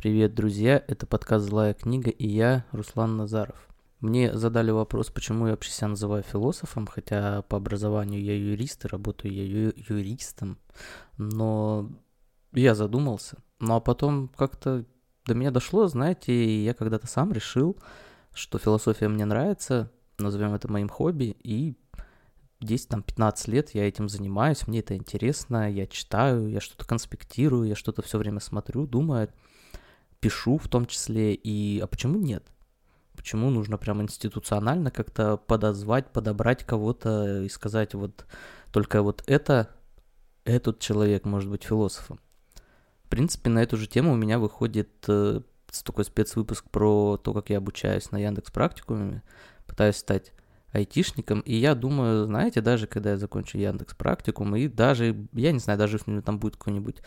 Привет, друзья! Это подкаст «Злая книга» и я, Руслан Назаров. Мне задали вопрос, почему я вообще себя называю философом, хотя по образованию я юрист и работаю я ю- юристом, но я задумался. Ну а потом как-то до меня дошло, знаете, и я когда-то сам решил, что философия мне нравится, назовем это моим хобби, и 10-15 лет я этим занимаюсь, мне это интересно, я читаю, я что-то конспектирую, я что-то все время смотрю, думаю, пишу в том числе, и а почему нет? Почему нужно прям институционально как-то подозвать, подобрать кого-то и сказать вот только вот это, этот человек может быть философом? В принципе, на эту же тему у меня выходит э, такой спецвыпуск про то, как я обучаюсь на Яндекс практикуме, пытаюсь стать айтишником, и я думаю, знаете, даже когда я закончу Яндекс практикум, и даже, я не знаю, даже если у меня там будет какой-нибудь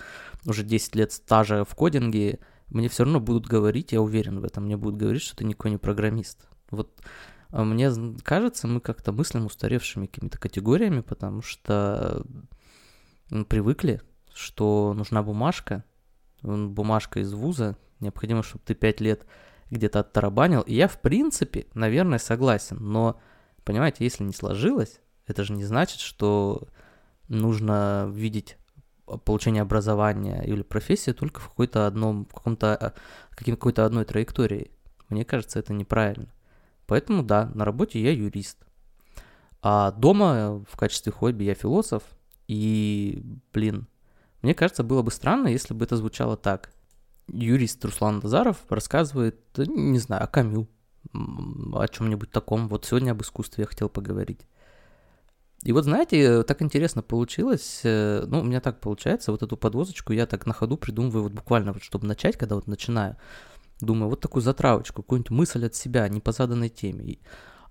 уже 10 лет стажа в кодинге, мне все равно будут говорить, я уверен в этом, мне будут говорить, что ты никакой не программист. Вот а мне кажется, мы как-то мыслим устаревшими какими-то категориями, потому что привыкли, что нужна бумажка, бумажка из вуза, необходимо, чтобы ты 5 лет где-то оттарабанил. И я, в принципе, наверное, согласен, но, понимаете, если не сложилось, это же не значит, что нужно видеть получения образования или профессии только в какой-то одном, каком-то, а, какой-то одной траектории. Мне кажется, это неправильно. Поэтому да, на работе я юрист. А дома в качестве хобби я философ. И, блин, мне кажется, было бы странно, если бы это звучало так. Юрист Руслан Назаров рассказывает, не знаю, о Камю, о чем-нибудь таком. Вот сегодня об искусстве я хотел поговорить. И вот, знаете, так интересно получилось, э, ну, у меня так получается, вот эту подвозочку я так на ходу придумываю, вот буквально, вот, чтобы начать, когда вот начинаю, думаю, вот такую затравочку, какую-нибудь мысль от себя, не по заданной теме.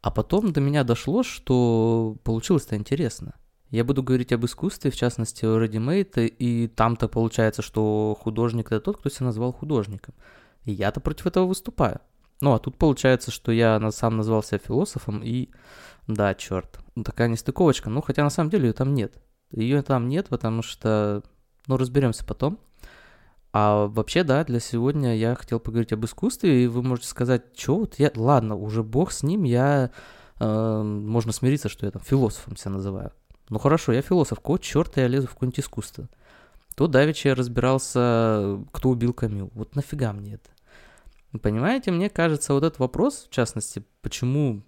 А потом до меня дошло, что получилось-то интересно. Я буду говорить об искусстве, в частности, о Ready и там-то получается, что художник это тот, кто себя назвал художником. И я-то против этого выступаю. Ну, а тут получается, что я сам назвал себя философом, и да, черт, такая нестыковочка. Ну, хотя на самом деле ее там нет. Ее там нет, потому что, ну, разберемся потом. А вообще, да, для сегодня я хотел поговорить об искусстве, и вы можете сказать, что вот я, ладно, уже бог с ним, я, э, можно смириться, что я там философом себя называю. Ну хорошо, я философ, кого черта я лезу в какое-нибудь искусство? То давеча я разбирался, кто убил Камю. Вот нафига мне это? Понимаете, мне кажется, вот этот вопрос, в частности, почему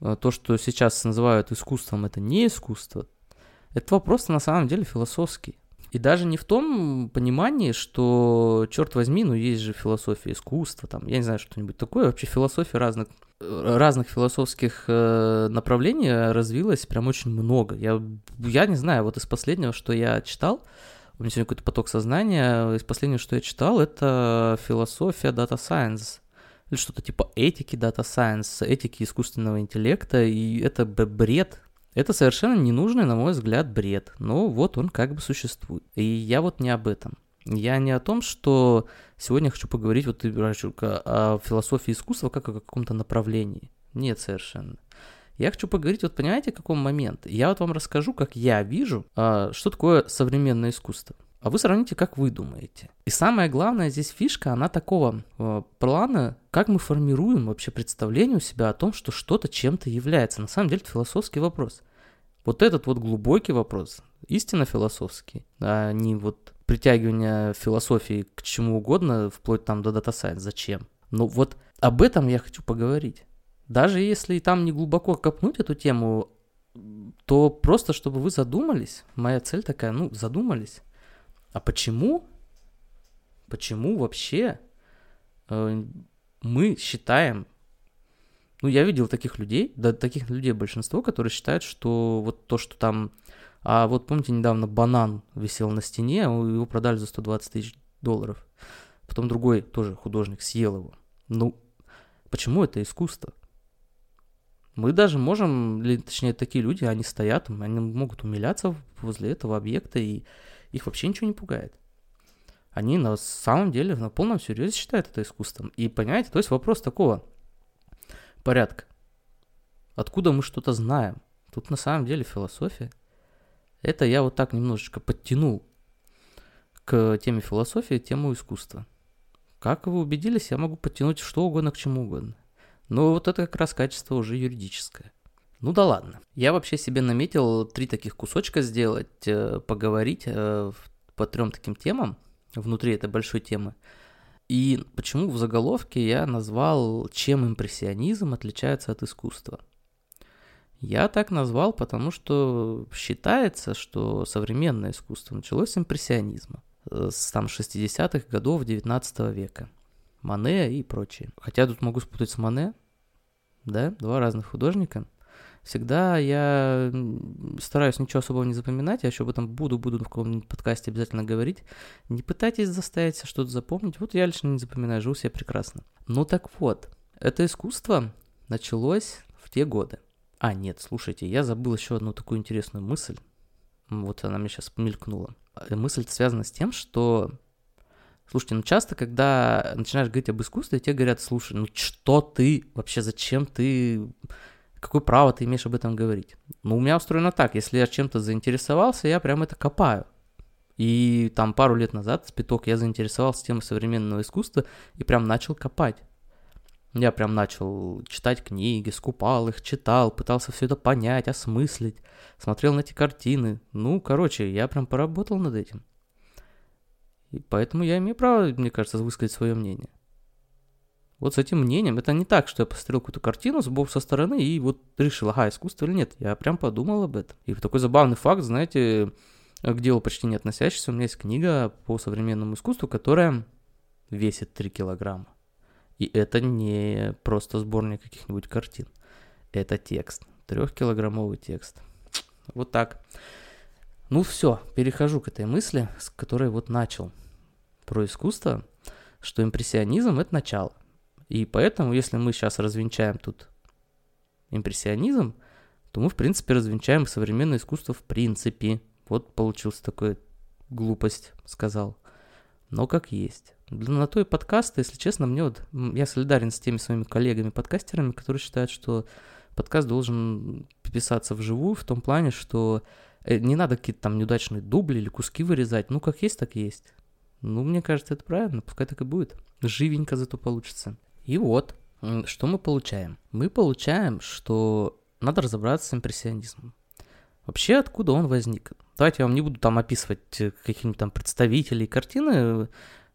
э, то, что сейчас называют искусством, это не искусство, это вопрос на самом деле философский. И даже не в том понимании, что, черт возьми, ну есть же философия искусства, там, я не знаю, что-нибудь такое, вообще философия разных, э, разных философских э, направлений развилась прям очень много. Я, я не знаю, вот из последнего, что я читал, у меня сегодня какой-то поток сознания, из последнего, что я читал, это философия Data Science, или что-то типа этики Data Science, этики искусственного интеллекта, и это бред, это совершенно ненужный, на мой взгляд, бред. Но вот он как бы существует. И я вот не об этом. Я не о том, что сегодня хочу поговорить вот о философии искусства как о каком-то направлении. Нет, совершенно. Я хочу поговорить, вот понимаете, каком момент? Я вот вам расскажу, как я вижу, а, что такое современное искусство. А вы сравните, как вы думаете. И самое главное здесь фишка, она такого э, плана, как мы формируем вообще представление у себя о том, что что-то чем-то является. На самом деле это философский вопрос. Вот этот вот глубокий вопрос, истинно философский, а не вот притягивание философии к чему угодно, вплоть там до дата сайенс. Зачем? Но вот об этом я хочу поговорить. Даже если там не глубоко копнуть эту тему, то просто чтобы вы задумались, моя цель такая, ну, задумались а почему? Почему вообще э, мы считаем, ну я видел таких людей, да таких людей большинство, которые считают, что вот то, что там, а вот помните недавно банан висел на стене, а его продали за 120 тысяч долларов, потом другой тоже художник съел его. Ну, почему это искусство? Мы даже можем, или точнее такие люди, они стоят, они могут умиляться возле этого объекта и их вообще ничего не пугает. Они на самом деле на полном серьезе считают это искусством. И понимаете, то есть вопрос такого порядка. Откуда мы что-то знаем? Тут на самом деле философия. Это я вот так немножечко подтянул к теме философии, тему искусства. Как вы убедились, я могу подтянуть что угодно к чему угодно. Но вот это как раз качество уже юридическое. Ну да ладно. Я вообще себе наметил три таких кусочка сделать, э, поговорить э, по трем таким темам внутри этой большой темы. И почему в заголовке я назвал, чем импрессионизм отличается от искусства. Я так назвал, потому что считается, что современное искусство началось с импрессионизма, э, с там 60-х годов 19 века. Мане и прочее. Хотя тут могу спутать с Мане, да, два разных художника – Всегда я стараюсь ничего особого не запоминать, я еще об этом буду, буду в каком-нибудь подкасте обязательно говорить. Не пытайтесь заставить себя что-то запомнить, вот я лично не запоминаю, живу себе прекрасно. Ну так вот, это искусство началось в те годы. А, нет, слушайте, я забыл еще одну такую интересную мысль. Вот она мне сейчас мелькнула. Э, мысль связана с тем, что Слушайте, ну часто, когда начинаешь говорить об искусстве, тебе говорят, слушай, ну что ты, вообще зачем ты Какое право ты имеешь об этом говорить? Ну, у меня устроено так, если я чем-то заинтересовался, я прям это копаю. И там пару лет назад, с пяток, я заинтересовался темой современного искусства и прям начал копать. Я прям начал читать книги, скупал их, читал, пытался все это понять, осмыслить, смотрел на эти картины. Ну, короче, я прям поработал над этим. И поэтому я имею право, мне кажется, высказать свое мнение вот с этим мнением. Это не так, что я посмотрел какую-то картину со стороны и вот решил, ага, искусство или нет. Я прям подумал об этом. И такой забавный факт, знаете, к делу почти не относящийся, у меня есть книга по современному искусству, которая весит 3 килограмма. И это не просто сборник каких-нибудь картин. Это текст. Трехкилограммовый текст. Вот так. Ну все, перехожу к этой мысли, с которой вот начал. Про искусство, что импрессионизм — это начало. И поэтому, если мы сейчас развенчаем тут импрессионизм, то мы, в принципе, развенчаем современное искусство в принципе. Вот получился такой глупость, сказал. Но как есть. На то и подкасты, если честно, мне вот... Я солидарен с теми своими коллегами-подкастерами, которые считают, что подкаст должен писаться вживую в том плане, что не надо какие-то там неудачные дубли или куски вырезать. Ну, как есть, так есть. Ну, мне кажется, это правильно, пускай так и будет. Живенько зато получится. И вот, что мы получаем? Мы получаем, что надо разобраться с импрессионизмом. Вообще, откуда он возник? Давайте я вам не буду там описывать э, каких-нибудь там представителей картины.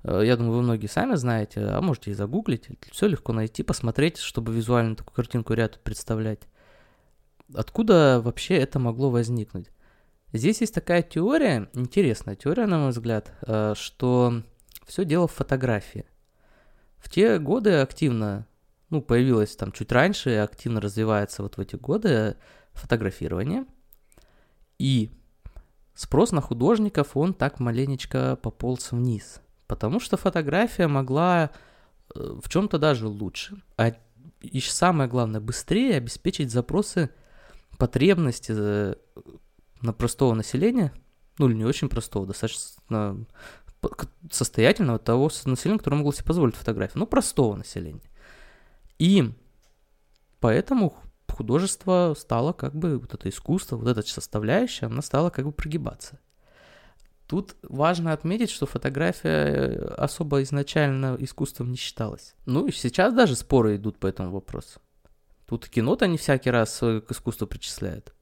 Э, я думаю, вы многие сами знаете, а можете и загуглить. Все легко найти, посмотреть, чтобы визуально такую картинку ряд представлять. Откуда вообще это могло возникнуть? Здесь есть такая теория, интересная теория, на мой взгляд, э, что все дело в фотографии. В те годы активно, ну, появилось там чуть раньше, активно развивается вот в эти годы фотографирование. И спрос на художников, он так маленечко пополз вниз. Потому что фотография могла э, в чем-то даже лучше, а и самое главное, быстрее обеспечить запросы потребности э, на простого населения, ну или не очень простого, достаточно состоятельного того населения, которое могло себе позволить фотографию, ну, простого населения. И поэтому художество стало как бы, вот это искусство, вот эта составляющая, она стала как бы прогибаться. Тут важно отметить, что фотография э, особо изначально искусством не считалась. Ну и сейчас даже споры идут по этому вопросу. Тут кино-то не всякий раз к искусству причисляют.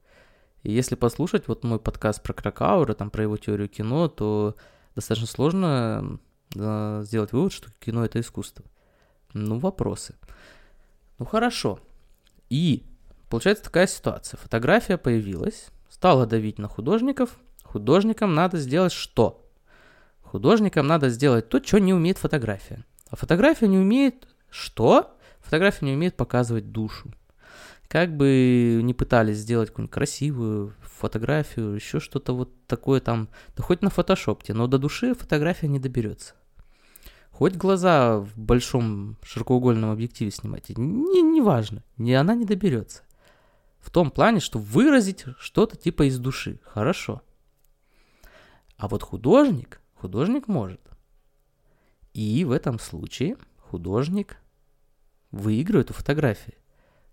И если послушать вот мой подкаст про Кракауэра, там про его теорию кино, то достаточно сложно э, сделать вывод, что кино это искусство. Ну, вопросы. Ну, хорошо. И получается такая ситуация. Фотография появилась, стала давить на художников. Художникам надо сделать что? Художникам надо сделать то, что не умеет фотография. А фотография не умеет что? Фотография не умеет показывать душу. Как бы не пытались сделать какую-нибудь красивую фотографию, еще что-то вот такое там, да хоть на фотошопте, но до души фотография не доберется. Хоть глаза в большом широкоугольном объективе снимайте, не, не важно, не, она не доберется. В том плане, что выразить что-то типа из души. Хорошо. А вот художник, художник может. И в этом случае художник выигрывает у фотографии.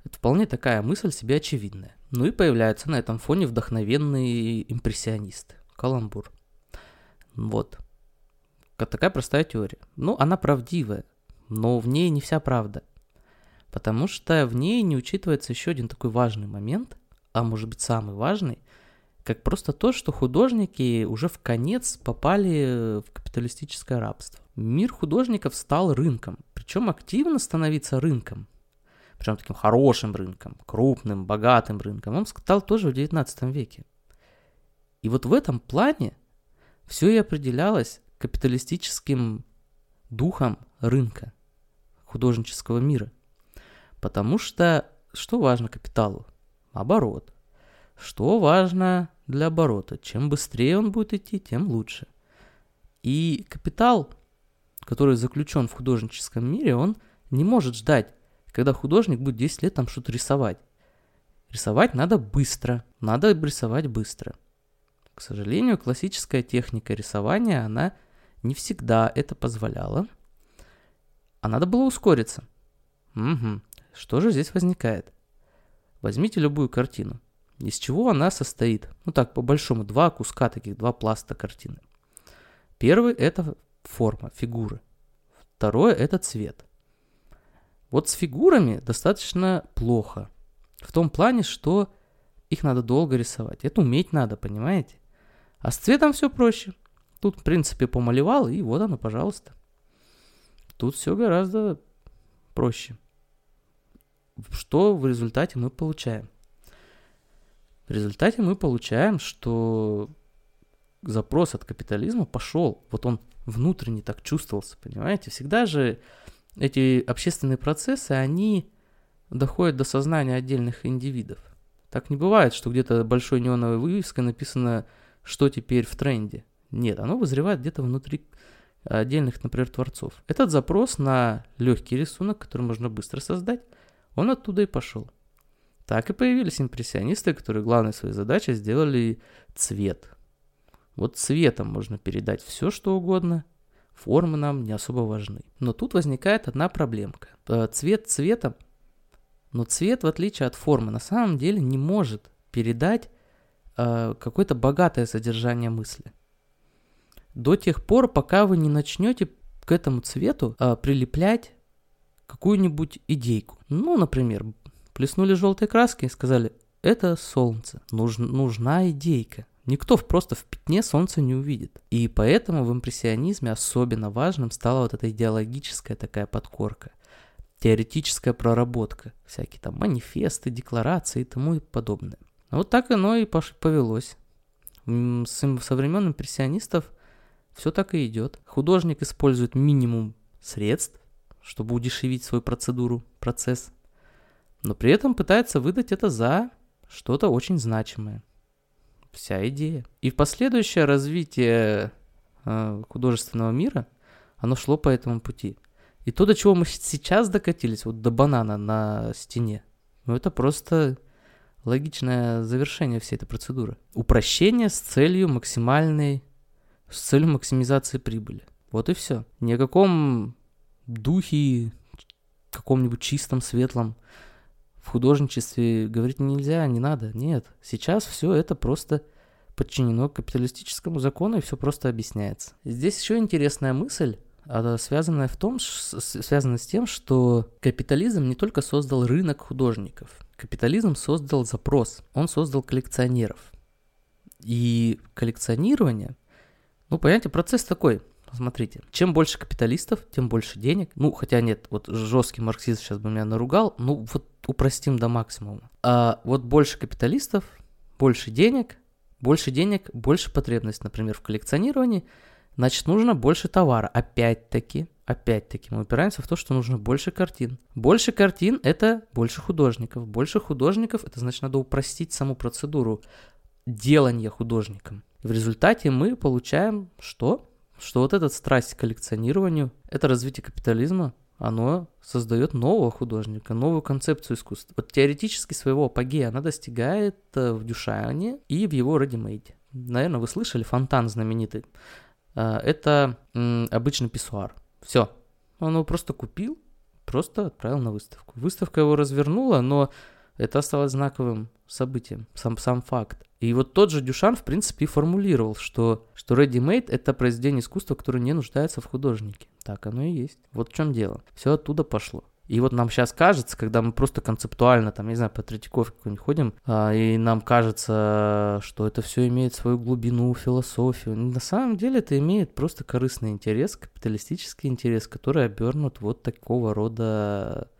Это вполне такая мысль себе очевидная. Ну и появляются на этом фоне вдохновенные импрессионисты. Каламбур. Вот. Такая простая теория. Ну, она правдивая, но в ней не вся правда. Потому что в ней не учитывается еще один такой важный момент, а может быть самый важный, как просто то, что художники уже в конец попали в капиталистическое рабство. Мир художников стал рынком, причем активно становиться рынком, причем таким хорошим рынком, крупным, богатым рынком, он стал тоже в 19 веке. И вот в этом плане все и определялось капиталистическим духом рынка, художнического мира. Потому что что важно капиталу? Оборот. Что важно для оборота? Чем быстрее он будет идти, тем лучше. И капитал, который заключен в художническом мире, он не может ждать, когда художник будет 10 лет там что-то рисовать. Рисовать надо быстро. Надо рисовать быстро. К сожалению, классическая техника рисования, она не всегда это позволяла. А надо было ускориться. Угу. Что же здесь возникает? Возьмите любую картину. Из чего она состоит? Ну так, по большому, два куска таких, два пласта картины. Первый – это форма, фигуры. Второе – это цвет. Вот с фигурами достаточно плохо. В том плане, что их надо долго рисовать. Это уметь надо, понимаете? А с цветом все проще. Тут, в принципе, помалевал, и вот оно, пожалуйста. Тут все гораздо проще. Что в результате мы получаем? В результате мы получаем, что запрос от капитализма пошел. Вот он внутренне так чувствовался, понимаете? Всегда же эти общественные процессы, они доходят до сознания отдельных индивидов. Так не бывает, что где-то большой неоновой вывеской написано, что теперь в тренде. Нет, оно вызревает где-то внутри отдельных, например, творцов. Этот запрос на легкий рисунок, который можно быстро создать, он оттуда и пошел. Так и появились импрессионисты, которые главной своей задачей сделали цвет. Вот цветом можно передать все, что угодно, формы нам не особо важны. Но тут возникает одна проблемка. Э, цвет цветом, но цвет, в отличие от формы, на самом деле не может передать э, какое-то богатое содержание мысли. До тех пор, пока вы не начнете к этому цвету э, прилеплять какую-нибудь идейку. Ну, например, Плеснули желтой краской и сказали, это солнце, нуж, нужна идейка. Никто просто в пятне солнца не увидит. И поэтому в импрессионизме особенно важным стала вот эта идеологическая такая подкорка, теоретическая проработка, всякие там манифесты, декларации и тому и подобное. Вот так оно и повелось. Со времен импрессионистов все так и идет. Художник использует минимум средств, чтобы удешевить свою процедуру, процесс – но при этом пытается выдать это за что-то очень значимое. Вся идея. И в последующее развитие э, художественного мира, оно шло по этому пути. И то, до чего мы сейчас докатились, вот до банана на стене, ну это просто логичное завершение всей этой процедуры. Упрощение с целью максимальной, с целью максимизации прибыли. Вот и все. Ни о каком духе, каком-нибудь чистом, светлом в художничестве говорить нельзя, не надо. Нет, сейчас все это просто подчинено капиталистическому закону, и все просто объясняется. Здесь еще интересная мысль, связанная в том, связанная с тем, что капитализм не только создал рынок художников, капитализм создал запрос, он создал коллекционеров. И коллекционирование, ну, понимаете, процесс такой. Смотрите, чем больше капиталистов, тем больше денег. Ну, хотя нет, вот жесткий марксист сейчас бы меня наругал. Ну, вот упростим до максимума. А вот больше капиталистов, больше денег, больше денег, больше потребность, например, в коллекционировании, значит, нужно больше товара. Опять-таки, опять-таки, мы упираемся в то, что нужно больше картин. Больше картин – это больше художников. Больше художников – это значит, надо упростить саму процедуру делания художником. В результате мы получаем что? Что вот эта страсть к коллекционированию – это развитие капитализма, оно создает нового художника, новую концепцию искусства. Вот теоретически своего апогея она достигает э, в Дюшане и в его редимейде. Наверное, вы слышали фонтан знаменитый. Э, это обычный писсуар. Все. Он его просто купил, просто отправил на выставку. Выставка его развернула, но это осталось знаковым событием, сам, сам факт. И вот тот же Дюшан, в принципе, и формулировал, что, что ready-made — это произведение искусства, которое не нуждается в художнике. Так оно и есть. Вот в чем дело. Все оттуда пошло. И вот нам сейчас кажется, когда мы просто концептуально, там, не знаю, по Третьяковке какой-нибудь ходим, а, и нам кажется, что это все имеет свою глубину, философию. На самом деле это имеет просто корыстный интерес, капиталистический интерес, который обернут вот такого рода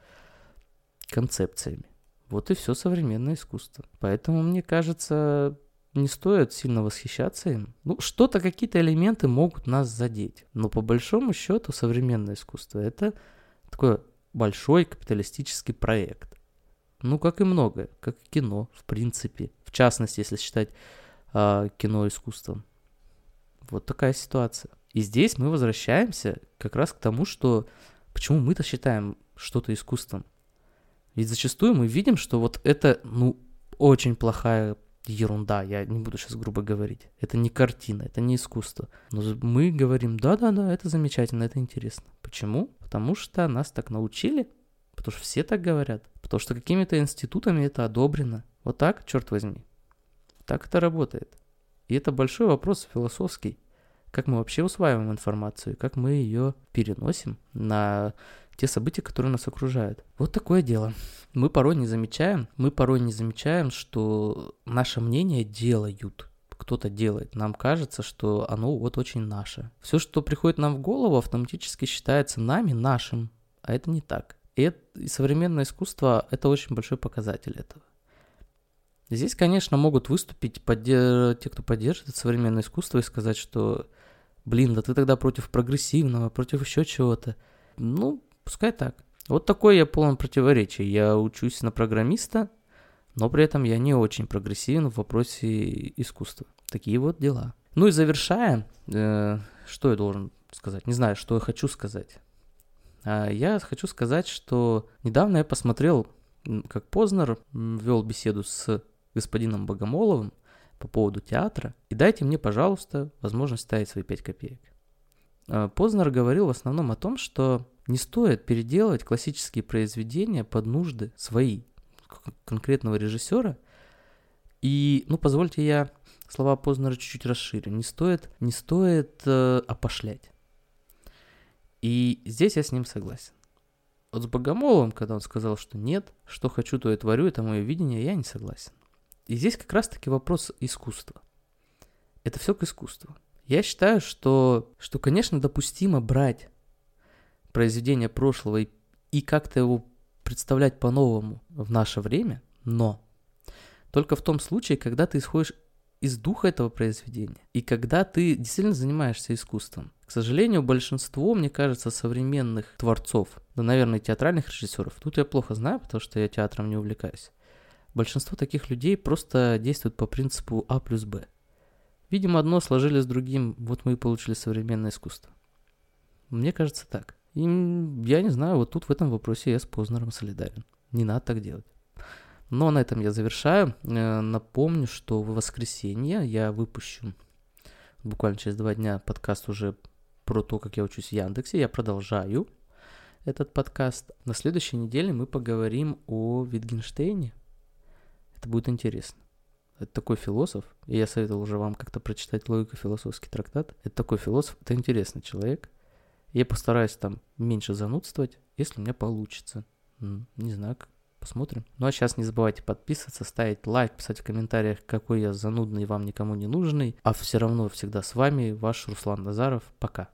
концепциями. Вот и все современное искусство. Поэтому, мне кажется, не стоит сильно восхищаться им. Ну, что-то, какие-то элементы могут нас задеть. Но по большому счету современное искусство это такое большой капиталистический проект. Ну, как и многое, как и кино, в принципе. В частности, если считать э, кино искусством. Вот такая ситуация. И здесь мы возвращаемся как раз к тому, что почему мы-то считаем что-то искусством. Ведь зачастую мы видим, что вот это, ну, очень плохая ерунда, я не буду сейчас грубо говорить. Это не картина, это не искусство. Но мы говорим, да-да-да, это замечательно, это интересно. Почему? Потому что нас так научили, потому что все так говорят, потому что какими-то институтами это одобрено. Вот так, черт возьми. Так это работает. И это большой вопрос философский. Как мы вообще усваиваем информацию, как мы ее переносим на те события, которые нас окружают. Вот такое дело. Мы порой не замечаем, мы порой не замечаем, что наше мнение делают кто-то делает. Нам кажется, что оно вот очень наше. Все, что приходит нам в голову, автоматически считается нами нашим, а это не так. И, это, и современное искусство – это очень большой показатель этого. Здесь, конечно, могут выступить поддерж... те, кто поддерживает современное искусство, и сказать, что, блин, да ты тогда против прогрессивного, против еще чего-то. Ну, Пускай так. Вот такой я полон противоречий. Я учусь на программиста, но при этом я не очень прогрессивен в вопросе искусства. Такие вот дела. Ну и завершая, э, что я должен сказать? Не знаю, что я хочу сказать. А я хочу сказать, что недавно я посмотрел, как Познер вел беседу с господином Богомоловым по поводу театра. И дайте мне, пожалуйста, возможность ставить свои 5 копеек. А Познер говорил в основном о том, что не стоит переделывать классические произведения под нужды свои, конкретного режиссера. И, ну, позвольте я слова Познера чуть-чуть расширю. Не стоит, не стоит э, опошлять. И здесь я с ним согласен. Вот с Богомоловым, когда он сказал, что нет, что хочу, то и творю, это мое видение, я не согласен. И здесь как раз-таки вопрос искусства. Это все к искусству. Я считаю, что, что, конечно, допустимо брать произведение прошлого и, и как-то его представлять по-новому в наше время, но только в том случае, когда ты исходишь из духа этого произведения и когда ты действительно занимаешься искусством. К сожалению, большинство, мне кажется, современных творцов, да, наверное, театральных режиссеров, тут я плохо знаю, потому что я театром не увлекаюсь, большинство таких людей просто действуют по принципу А плюс Б. Видимо, одно сложили с другим, вот мы и получили современное искусство. Мне кажется так. И я не знаю, вот тут в этом вопросе я с Познером солидарен. Не надо так делать. Но на этом я завершаю. Э, напомню, что в воскресенье я выпущу буквально через два дня подкаст уже про то, как я учусь в Яндексе. Я продолжаю этот подкаст. На следующей неделе мы поговорим о Витгенштейне. Это будет интересно. Это такой философ, и я советовал уже вам как-то прочитать логико-философский трактат. Это такой философ, это интересный человек – я постараюсь там меньше занудствовать, если у меня получится. Не знаю, посмотрим. Ну а сейчас не забывайте подписываться, ставить лайк, писать в комментариях, какой я занудный, вам никому не нужный. А все равно всегда с вами ваш Руслан Назаров. Пока.